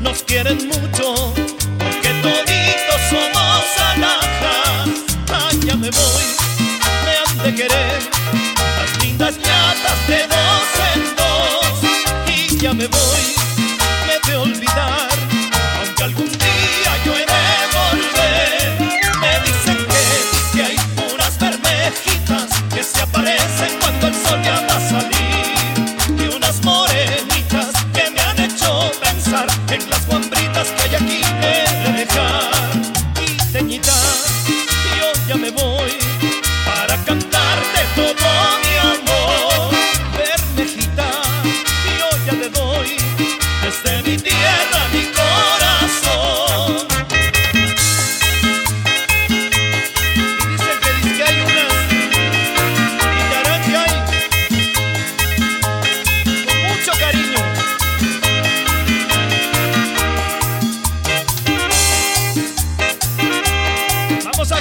nos quieren mucho.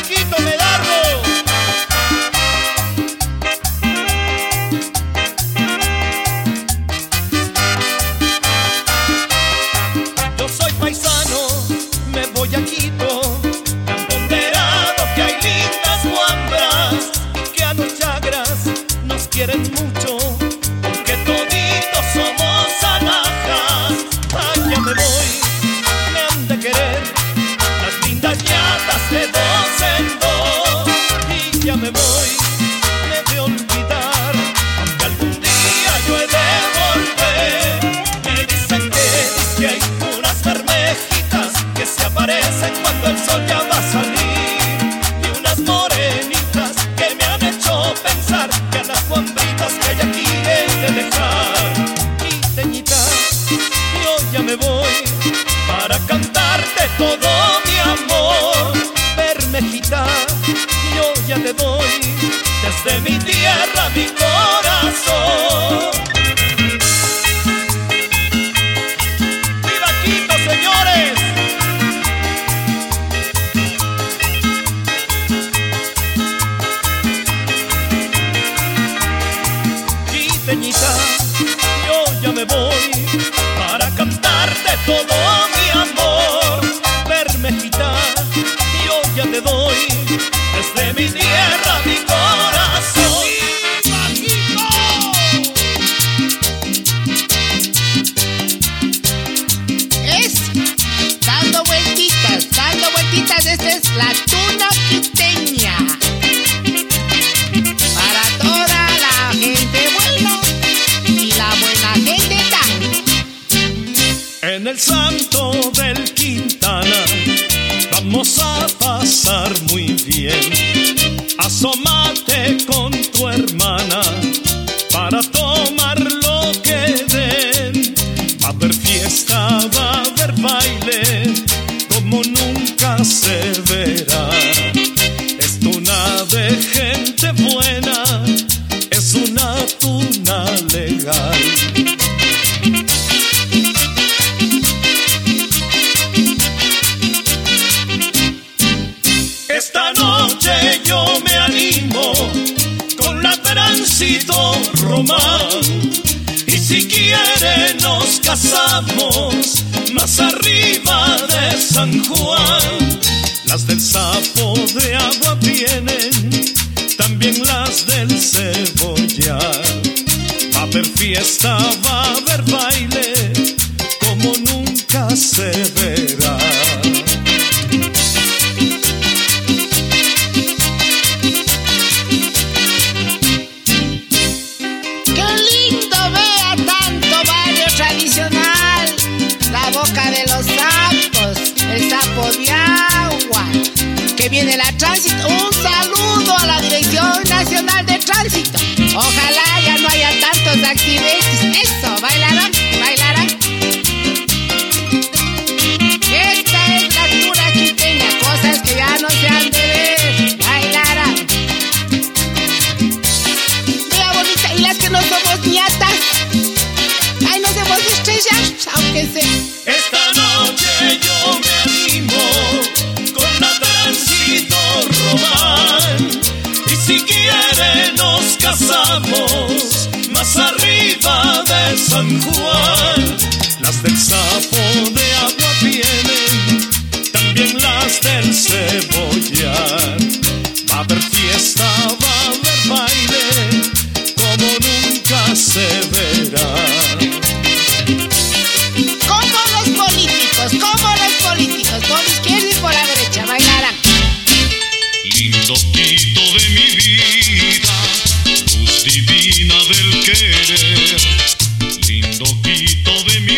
Marquito me da mitad yo ya te doy desde mi tierra mi corazón. Es dando vueltitas, dando vueltitas, esta es la tuna quiteña. Para toda la gente buena y la buena gente tan. En el santo como nunca se verá. Es tuna de gente buena, es una tuna legal. Esta noche yo me animo con la tránsito román. Y si quiere nos casamos más arriba de San Juan. Las del sapo de agua vienen, también las del cebollar. Va a haber fiesta, va a haber baile, como nunca se verá. Ese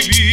baby.